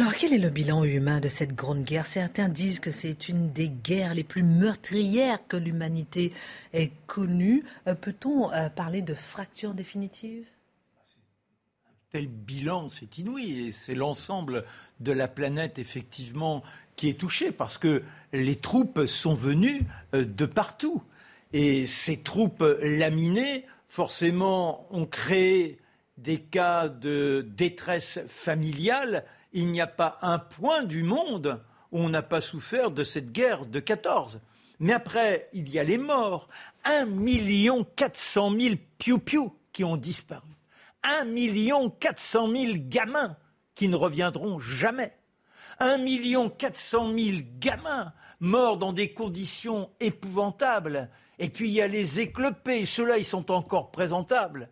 Alors, quel est le bilan humain de cette grande guerre? Certains disent que c'est une des guerres les plus meurtrières que l'humanité ait connues. Euh, peut-on euh, parler de fracture définitive? Tel bilan, c'est inouï. Et c'est l'ensemble de la planète, effectivement, qui est touché, parce que les troupes sont venues euh, de partout. Et ces troupes laminées, forcément, ont créé des cas de détresse familiale. Il n'y a pas un point du monde où on n'a pas souffert de cette guerre de 14. Mais après, il y a les morts. Un million quatre cent mille piou-piou qui ont disparu. Un million quatre cent mille gamins qui ne reviendront jamais. Un million quatre cent mille gamins morts dans des conditions épouvantables. Et puis il y a les éclopés, ceux-là, ils sont encore présentables.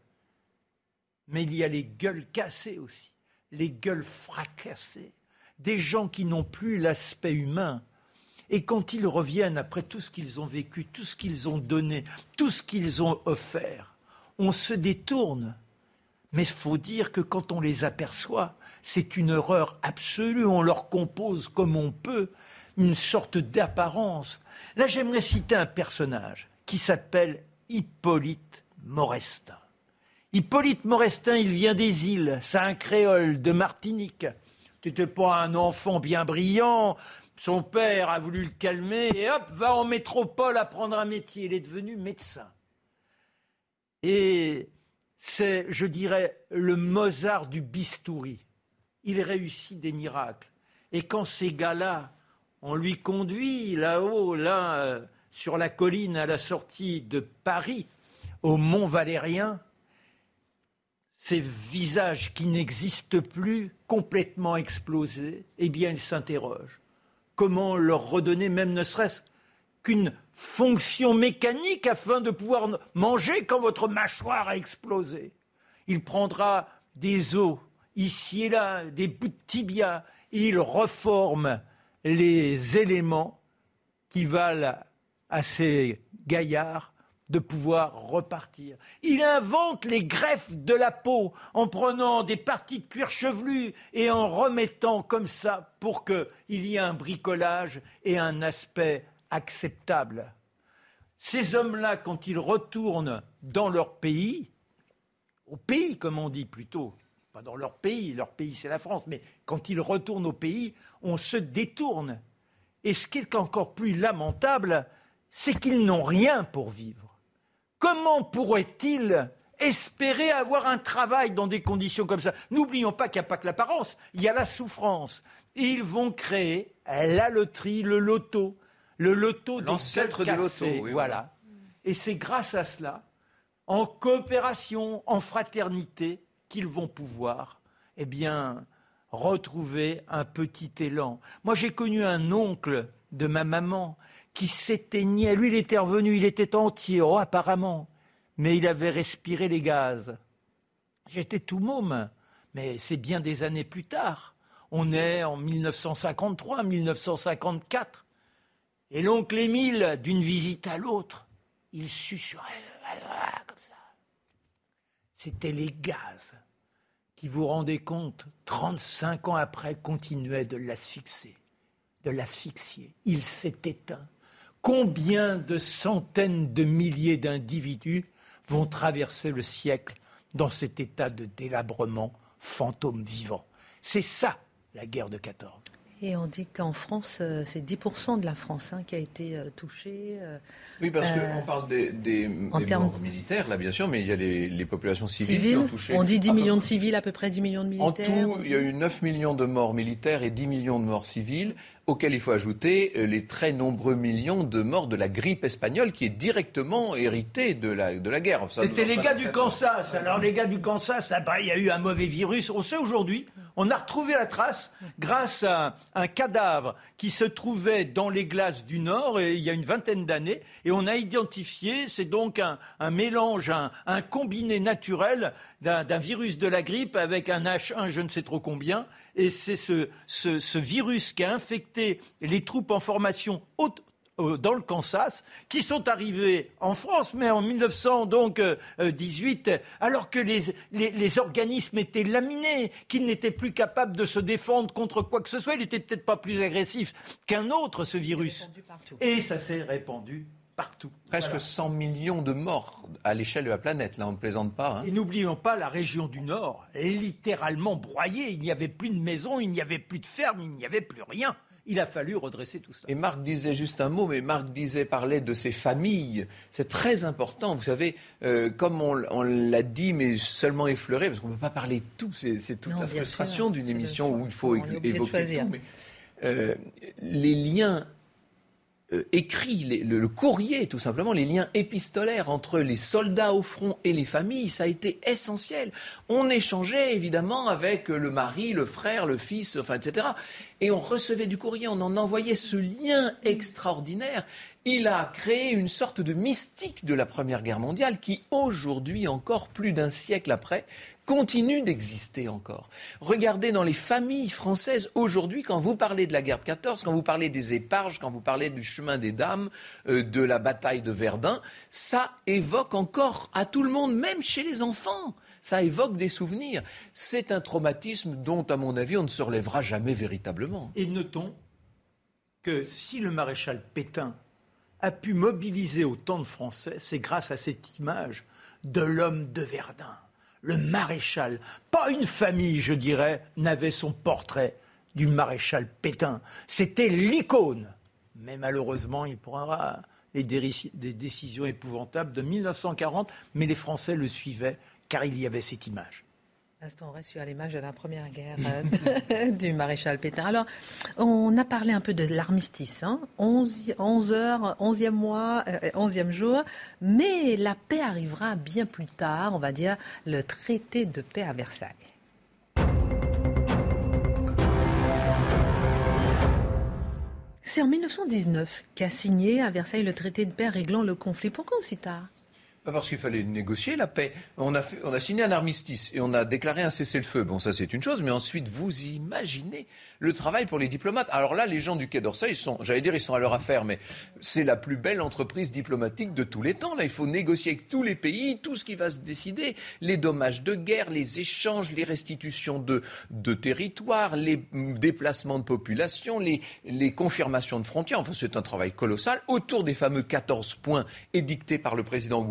Mais il y a les gueules cassées aussi, les gueules fracassées, des gens qui n'ont plus l'aspect humain. Et quand ils reviennent après tout ce qu'ils ont vécu, tout ce qu'ils ont donné, tout ce qu'ils ont offert, on se détourne mais il faut dire que quand on les aperçoit, c'est une horreur absolue. On leur compose comme on peut une sorte d'apparence. Là, j'aimerais citer un personnage qui s'appelle Hippolyte Morestin. Hippolyte Morestin, il vient des îles, c'est un créole de Martinique. C'était pas un enfant bien brillant. Son père a voulu le calmer et hop, va en métropole apprendre un métier. Il est devenu médecin. Et c'est, je dirais, le Mozart du bistouri. Il réussit des miracles. Et quand ces gars-là, on lui conduit là-haut, là, euh, sur la colline à la sortie de Paris, au Mont Valérien, ces visages qui n'existent plus, complètement explosés, eh bien, ils s'interrogent. Comment leur redonner, même ne serait-ce qu'une fonction mécanique afin de pouvoir manger quand votre mâchoire a explosé? Il prendra des os ici et là, des bouts de tibia, et il reforme les éléments qui valent à ces gaillards de pouvoir repartir. Il invente les greffes de la peau en prenant des parties de cuir chevelu et en remettant comme ça pour qu'il y ait un bricolage et un aspect acceptable. Ces hommes-là, quand ils retournent dans leur pays, au pays comme on dit plutôt, pas dans leur pays, leur pays c'est la France, mais quand ils retournent au pays, on se détourne. Et ce qui est encore plus lamentable, c'est qu'ils n'ont rien pour vivre. Comment pourraient-ils espérer avoir un travail dans des conditions comme ça? N'oublions pas qu'il n'y a pas que l'apparence, il y a la souffrance. Et ils vont créer la loterie, le loto, le loto L'ancêtre du loto, voilà. Et c'est grâce à cela, en coopération, en fraternité, qu'ils vont pouvoir, eh bien, retrouver un petit élan. Moi, j'ai connu un oncle de ma maman qui s'éteignait. Lui, il était revenu, il était entier, oh, apparemment, mais il avait respiré les gaz. J'étais tout môme, mais c'est bien des années plus tard. On est en 1953, 1954. Et l'oncle Émile, d'une visite à l'autre, il susurrait (laughs) comme ça. C'était les gaz. qui, vous rendez compte, 35 ans après, continuait de l'asphyxier, de l'asphyxier. Il s'est éteint. Combien de centaines de milliers d'individus vont traverser le siècle dans cet état de délabrement fantôme vivant? C'est ça la guerre de 14. Et on dit qu'en France, euh, c'est 10% de la France hein, qui a été euh, touchée. Euh, oui, parce qu'on parle des, morts militaires, là, bien sûr, mais il y a les, populations civiles, qui ont touché. On dit 10 millions de civils, à peu près 10 millions de militaires. En tout, il y a eu 9 millions de morts militaires et 10 millions de morts civiles auquel il faut ajouter euh, les très nombreux millions de morts de la grippe espagnole qui est directement héritée de la, de la guerre. C'était les gars du Kansas. Alors les gars du Kansas, il y a eu un mauvais virus. On sait aujourd'hui, on a retrouvé la trace grâce à un cadavre qui se trouvait dans les glaces du Nord il y a une vingtaine d'années. Et on a identifié, c'est donc un, mélange, un, un combiné naturel d'un virus de la grippe avec un H1 je ne sais trop combien. Et c'est ce, ce, virus qui a infecté les troupes en formation dans le Kansas, qui sont arrivés en France, mais en 1918, alors que les, les, organismes étaient laminés, qu'ils n'étaient plus capables de se défendre contre quoi que ce soit. Il n'était peut-être pas plus agressif qu'un autre, ce virus. Et ça s'est répandu partout. Presque 100 millions de morts à l'échelle de la planète, là on ne plaisante pas. Hein. Et n'oublions pas la région du Nord, littéralement broyée, il n'y avait plus de maisons, il n'y avait plus de fermes, il n'y avait plus rien. Il a fallu redresser tout cela. Et Marc disait juste un mot, mais Marc disait, parlait de ses familles. C'est très important. Vous savez, euh, comme on, l'a dit, mais seulement effleuré, parce qu'on ne peut pas parler de tout. C'est toute la frustration d'une émission où il faut évoquer tout. Mais, euh, les liens euh, écrit, le, courrier tout simplement, les liens épistolaires entre les soldats au front et les familles, ça a été essentiel. On échangeait évidemment avec le mari, le frère, le fils, enfin, etc. Et on recevait du courrier, on en envoyait ce lien extraordinaire. Il a créé une sorte de mystique de la Première Guerre mondiale qui, aujourd'hui encore, plus d'un siècle après, continue d'exister encore. Regardez dans les familles françaises aujourd'hui, quand vous parlez de la guerre de 14, quand vous parlez des éparges, quand vous parlez du chemin des dames, euh, de la bataille de Verdun, ça évoque encore à tout le monde, même chez les enfants. Ça évoque des souvenirs. C'est un traumatisme dont, à mon avis, on ne se relèvera jamais véritablement. Et notons que si le maréchal Pétain a pu mobiliser autant de Français, c'est grâce à cette image de l'homme de Verdun le maréchal. Pas une famille, je dirais, n'avait son portrait du maréchal Pétain. C'était l'icône. Mais malheureusement, il prendra des décisions épouvantables de 1940, mais les Français le suivaient car il y avait cette image on reste sur l'image de la première guerre euh, (laughs) du maréchal Pétain. Alors, on a parlé un peu de l'armistice, 11, hein. 11 heures, 11e mois, 11e euh, jour, mais la paix arrivera bien plus tard, on va dire le traité de paix à Versailles. C'est en 1919 qu'a signé à Versailles le traité de paix réglant le conflit. Pourquoi aussi tard? Parce qu'il fallait négocier la paix. On a, signé un armistice et on a déclaré un cessez-le-feu. Bon, ça c'est une chose, mais ensuite, vous imaginez le travail pour les diplomates. Alors là, les gens du Quai d'Orsay, ils sont, j'allais dire, ils sont à leur affaire, mais c'est la plus belle entreprise diplomatique de tous les temps. Là, il faut négocier avec tous les pays, tout ce qui va se décider, les dommages de guerre, les échanges, les restitutions de, territoires, les déplacements de population, les, confirmations de frontières. Enfin, c'est un travail colossal autour des fameux 14 points édictés par le président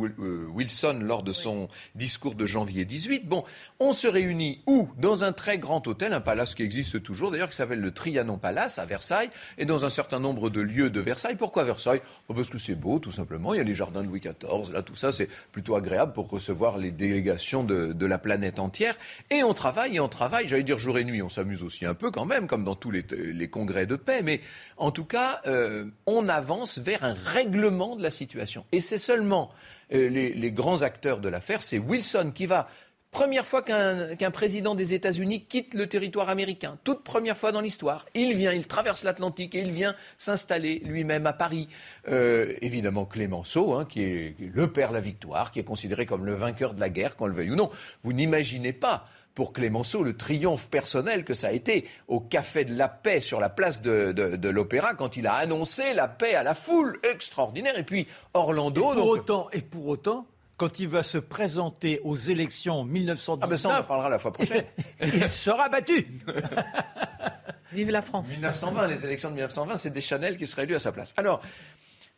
Wilson lors de son discours de janvier 18. Bon, on se réunit où? Dans un très grand hôtel, un palace qui existe toujours d'ailleurs, qui s'appelle le Trianon Palace à Versailles, et dans un certain nombre de lieux de Versailles. Pourquoi Versailles? Oh, Parce que c'est beau, tout simplement. Il y a les jardins de Louis XIV, là, tout ça, c'est plutôt agréable pour recevoir les délégations de, la planète entière. Et on travaille et on travaille, j'allais dire jour et nuit, on s'amuse aussi un peu quand même, comme dans tous les, congrès de paix, mais en tout cas, euh, on avance vers un règlement de la situation. Et c'est seulement euh, les, grands acteurs de l'affaire, c'est Wilson qui va Première fois qu'un président des États-Unis quitte le territoire américain, toute première fois dans l'histoire. Il vient, il traverse l'Atlantique et il vient s'installer lui-même à Paris. Euh, évidemment, Clémenceau, hein, qui, est, le père de la victoire, qui est considéré comme le vainqueur de la guerre, qu'on le veuille ou non. Vous n'imaginez pas pour Clémenceau le triomphe personnel que ça a été au Café de la Paix sur la place de, l'Opéra quand il a annoncé la paix à la foule extraordinaire. Et puis Orlando. Et pour, autant, et pour autant, quand il va se présenter aux élections en 1919. Ah ben ça, on en parlera la fois prochaine. (laughs) il sera battu. Vive la France. 1920, les élections de 1920, c'est Deschanel qui serait élu à sa place. Alors,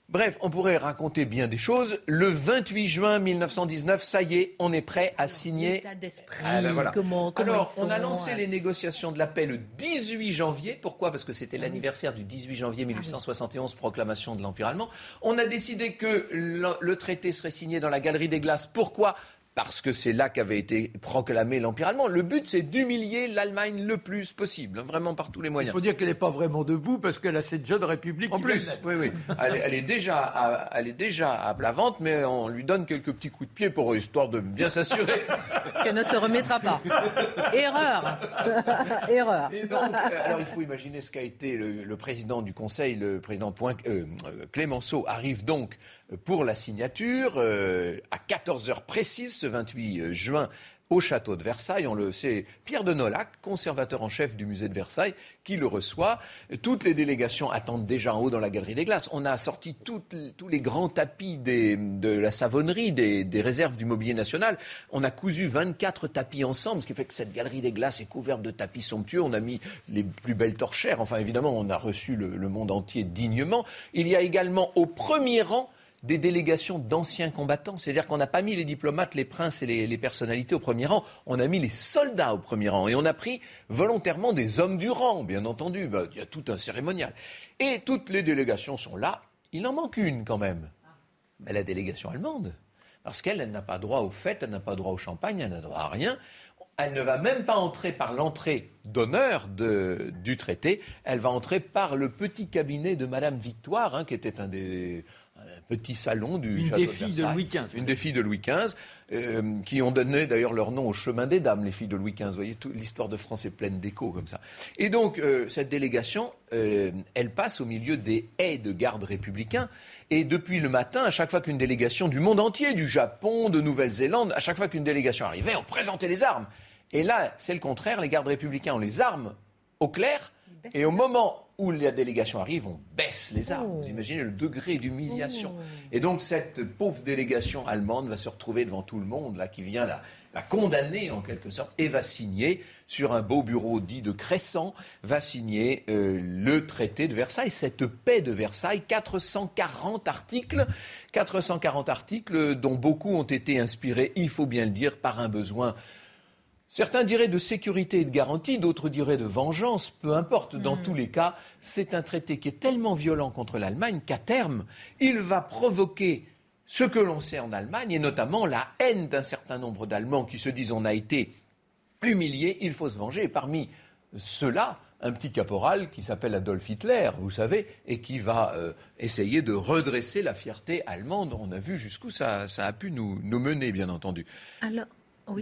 Bref, on pourrait raconter bien des choses. Le 28 juin 1919, ça y est, on est prêt à signer. Ah, ben Alors, on a lancé les négociations de la paix le 18 janvier. Pourquoi? Parce que c'était l'anniversaire du 18 janvier 1871, proclamation de l'Empire allemand. On a décidé que le traité serait signé dans la Galerie des Glaces. Pourquoi? Parce que c'est là qu'avait été proclamé l'Empire allemand. Le but, c'est d'humilier l'Allemagne le plus possible, hein, vraiment par tous les moyens. Il faut dire qu'elle n'est pas vraiment debout parce qu'elle a cette jeune république. En plus, oui, oui. Elle, est déjà à, elle est déjà à plat ventre, mais on lui donne quelques petits coups de pied pour histoire de bien s'assurer (laughs) qu'elle ne se remettra pas. Erreur. (laughs) Erreur. Euh, alors il faut imaginer ce qu'a été le, président du Conseil, le président Point, euh, Clémenceau arrive donc pour la signature euh, à 14 heures précises ce 28 juin au château de Versailles. On le sait, Pierre de Nolac, conservateur en chef du musée de Versailles, qui le reçoit. Toutes les délégations attendent déjà en haut dans la galerie des glaces. On a sorti tous les grands tapis de la savonnerie, des, réserves du mobilier national. On a cousu 24 tapis ensemble, ce qui fait que cette galerie des glaces est couverte de tapis somptueux. On a mis les plus belles torchères. Enfin, évidemment, on a reçu le monde entier dignement. Il y a également au premier rang des délégations d'anciens combattants. C'est-à-dire qu'on n'a pas mis les diplomates, les princes et les, personnalités au premier rang, on a mis les soldats au premier rang. Et on a pris volontairement des hommes du rang, bien entendu. Ben, il y a tout un cérémonial. Et toutes les délégations sont là. Il en manque une quand même. La délégation allemande. Parce qu'elle n'a pas droit aux fêtes, elle n'a pas droit au champagne, elle n'a droit à rien. Elle ne va même pas entrer par l'entrée d'honneur du traité, elle va entrer par le petit cabinet de Madame Victoire, hein, qui était un des, petit salon du Une des filles de, Louis XV. Une des filles de Louis XV, euh, qui ont donné d'ailleurs leur nom au chemin des dames, les filles de Louis XV. Vous voyez, l'histoire de France est pleine d'échos comme ça. Et donc, euh, cette délégation, euh, elle passe au milieu des haies de garde républicains. Et depuis le matin, à chaque fois qu'une délégation du monde entier, du Japon, de Nouvelle-Zélande, à chaque fois qu'une délégation arrivait, on présentait les armes. Et là, c'est le contraire, les gardes républicains ont les armes au clair, et au moment où la délégation arrive, on baisse les armes. Vous oh. imaginez le degré d'humiliation. Oh. Et donc cette pauvre délégation allemande va se retrouver devant tout le monde, là, qui vient la, condamner en quelque sorte, et va signer sur un beau bureau dit de Crescent, va signer euh, le traité de Versailles, cette paix de Versailles, 440 articles, 440 articles dont beaucoup ont été inspirés, il faut bien le dire, par un besoin Certains diraient de sécurité et de garantie, d'autres diraient de vengeance, peu importe. Dans hmm. tous les cas, c'est un traité qui est tellement violent contre l'Allemagne qu'à terme, il va provoquer ce que l'on sait en Allemagne, et notamment la haine d'un certain nombre d'Allemands qui se disent on a été humiliés, il faut se venger. Et parmi ceux-là, un petit caporal qui s'appelle Adolf Hitler, vous savez, et qui va euh, essayer de redresser la fierté allemande. On a vu jusqu'où ça, a pu nous, nous mener, bien entendu. Alors,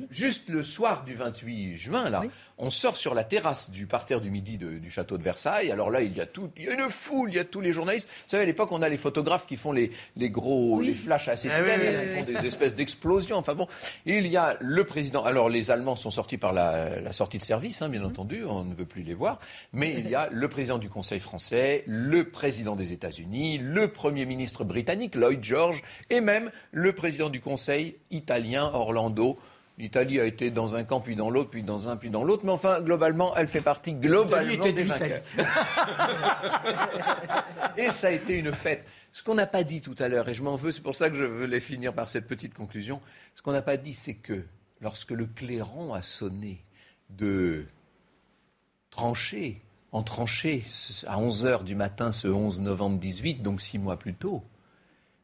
Juste le soir du 28 juin, là, on sort sur la terrasse du parterre du midi du château de Versailles. Alors là, il y a tout, il y a une foule, il y a tous les journalistes. Vous savez, à l'époque, on a les photographes qui font les, les gros, les flashs assez ah, qui font des espèces d'explosions. Enfin bon, il y a le président. Alors les Allemands sont sortis par la, sortie de service, hein, bien mhm. entendu, on ne veut plus les voir. Mais il y a le président du Conseil français, le président des États-Unis, le premier ministre britannique Lloyd George, et même le président du Conseil italien Orlando. L'Italie a été dans un camp, puis dans l'autre, puis dans un, puis dans l'autre. Mais enfin, globalement, elle fait partie globalement des vainqueurs. et ça a été une fête. Ce qu'on n'a pas dit tout à l'heure, et je m'en veux, c'est pour ça que je voulais finir par cette petite conclusion. Ce qu'on n'a pas dit, c'est que lorsque le clairon a sonné de trancher, en tranché à 11 h du matin ce 11 novembre 18, donc six mois plus tôt,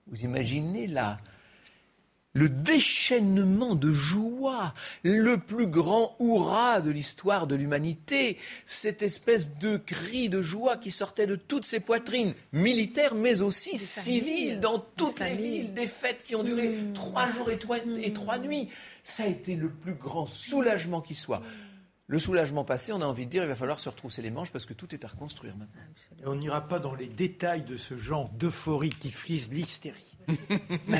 vous imaginez là le déchaînement de joie, le plus grand hurrah de l'histoire de l'humanité, cette espèce de cri de joie qui sortait de toutes ces poitrines, militaires mais aussi civiles, dans toutes les villes, des fêtes qui ont duré mmh. trois jours et trois, et trois, nuits. Ça a été le plus grand soulagement qui soit. Le soulagement passé, on a envie de dire il va falloir se retrousser les manches parce que tout est à reconstruire maintenant. on n'ira pas dans les détails de ce genre d'euphorie qui frise l'hystérie. (laughs)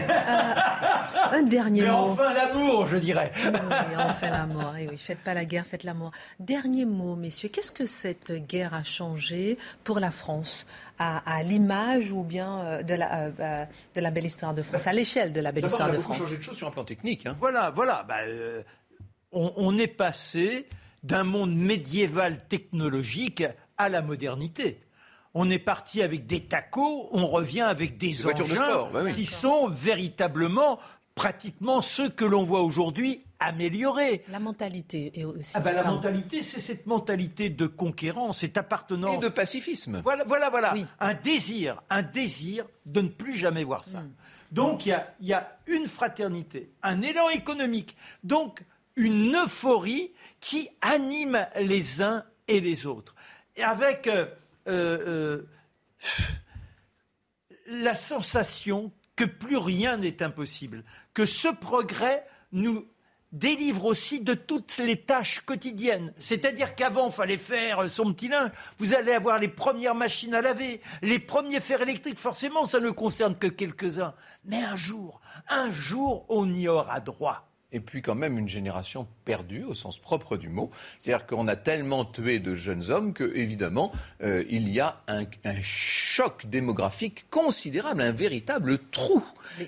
un dernier Mais mot. enfin l'amour, je dirais. Oui, enfin l'amour. Eh oui, faites pas la guerre, faites l'amour. Dernier mot, messieurs. Qu'est-ce que cette guerre a changé pour la France à, l'image ou bien euh, de la, euh, euh, de la belle histoire de France, à l'échelle de la belle histoire de France? On a changé de choses sur un plan technique. Hein. Voilà, voilà. Bah, on, on est passé d'un monde médiéval technologique à la modernité. On est parti avec des tacos, on revient avec des, engins bah qui sont véritablement pratiquement ceux que l'on voit aujourd'hui améliorés. La mentalité est aussi. Ah bah, la mentalité, c'est cette mentalité de conquérant, cette appartenance. Et de pacifisme. Voilà, voilà, voilà. Un désir, un désir de ne plus jamais voir ça. Hmm. Donc il y, y a, une fraternité, un élan économique, donc une euphorie qui anime les uns et les autres. Et avec euh, euh, la sensation que plus rien n'est impossible, que ce progrès nous délivre aussi de toutes les tâches quotidiennes. C'est-à-dire qu'avant, il fallait faire son petit linge. Vous allez avoir les premières machines à laver, les premiers fers électriques. Forcément, ça ne concerne que quelques-uns. Mais un jour, un jour, on y aura droit et puis quand même une génération perdue au sens propre du mot. C'est-à-dire qu'on a tellement tué de jeunes hommes que, évidemment, euh, il y a un, choc démographique considérable, un véritable trou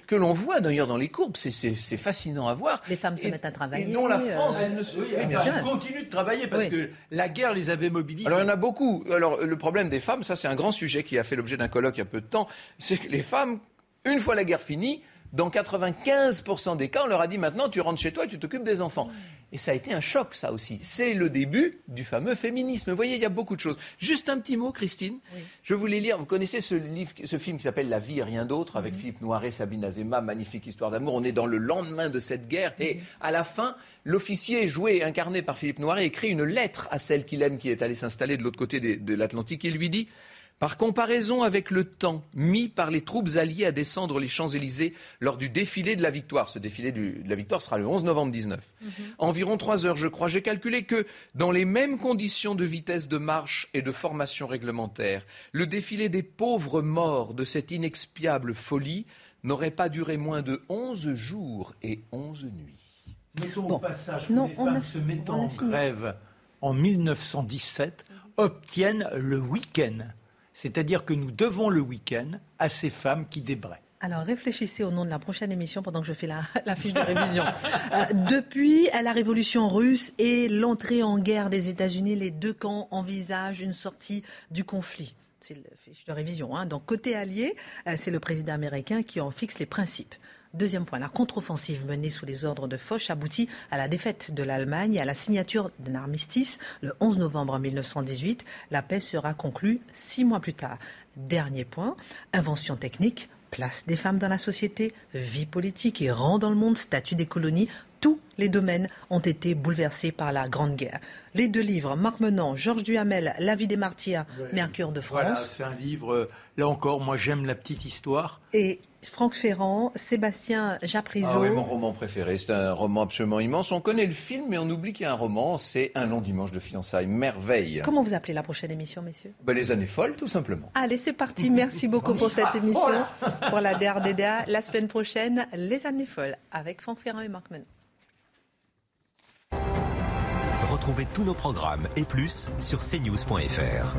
que l'on voit d'ailleurs dans les courbes. C'est fascinant à voir. Les femmes se mettent à travailler. Et non, la France, euh, ne se... oui, elles continuent de travailler parce que la guerre les avait mobilisées. Alors il y en a beaucoup. Alors le problème des femmes, ça c'est un grand sujet qui a fait l'objet d'un colloque il y a peu de temps, c'est que les femmes, une fois la guerre finie, dans 95% des cas, on leur a dit maintenant, tu rentres chez toi, tu t'occupes des enfants. Et ça a été un choc, ça aussi. C'est le début du fameux féminisme. Vous voyez, il y a beaucoup de choses. Juste un petit mot, Christine. Je voulais lire, vous connaissez ce, livre, ce film qui s'appelle La vie et rien d'autre, avec mhm. Philippe Noiret, Sabine Azema, magnifique histoire d'amour. On est dans le lendemain de cette guerre. Et mhm. à la fin, l'officier joué, incarné par Philippe Noiret, écrit une lettre à celle qu'il aime, qui est allée s'installer de l'autre côté de l'Atlantique. Il lui dit par comparaison avec le temps mis par les troupes alliées à descendre les Champs-Élysées lors du défilé de la victoire, ce défilé de la victoire sera le 11 novembre 19, mhm. environ trois heures je crois, j'ai calculé que dans les mêmes conditions de vitesse de marche et de formation réglementaire, le défilé des pauvres morts de cette inexpiable folie n'aurait pas duré moins de 11 jours et 11 nuits. Notons au passage que les femmes se mettant en grève en 1917 obtiennent le week-end c'est-à-dire que nous devons le week-end à ces femmes qui débraient. Alors réfléchissez au nom de la prochaine émission pendant que je fais la, (laughs) fiche de révision. Euh, depuis la révolution russe et l'entrée en guerre des États-Unis, les deux camps envisagent une sortie du conflit. C'est la fiche de révision. Hein. Donc côté allié, euh, c'est le président américain qui en fixe les principes. Deuxième point, la contre-offensive menée sous les ordres de Foch aboutit à la défaite de l'Allemagne et à la signature d'un armistice le 11 novembre 1918. La paix sera conclue six mois plus tard. Dernier point, invention technique, place des femmes dans la société, vie politique et rang dans le monde, statut des colonies, tous les domaines ont été bouleversés par la Grande Guerre. Les deux livres, Marc Menant, Georges Duhamel, La vie des martyrs, Mercure de France. Voilà, c'est un livre, euh, là encore, moi j'aime la petite histoire. Et Franck Ferrand, Sébastien Japrisot. Ah oui, mon roman préféré. C'est un roman absolument immense. On connaît le film, mais on oublie qu'il y a un roman. C'est Un long dimanche de fiançailles. Merveille. Comment vous appelez la prochaine émission, messieurs? Ben, Les années folles, tout simplement. Allez, c'est parti. Merci beaucoup pour cette émission. pour la DRDDA. La semaine prochaine, Les années folles avec Franck Ferrand et Marc Menant. Retrouvez tous nos programmes et plus sur cnews.fr.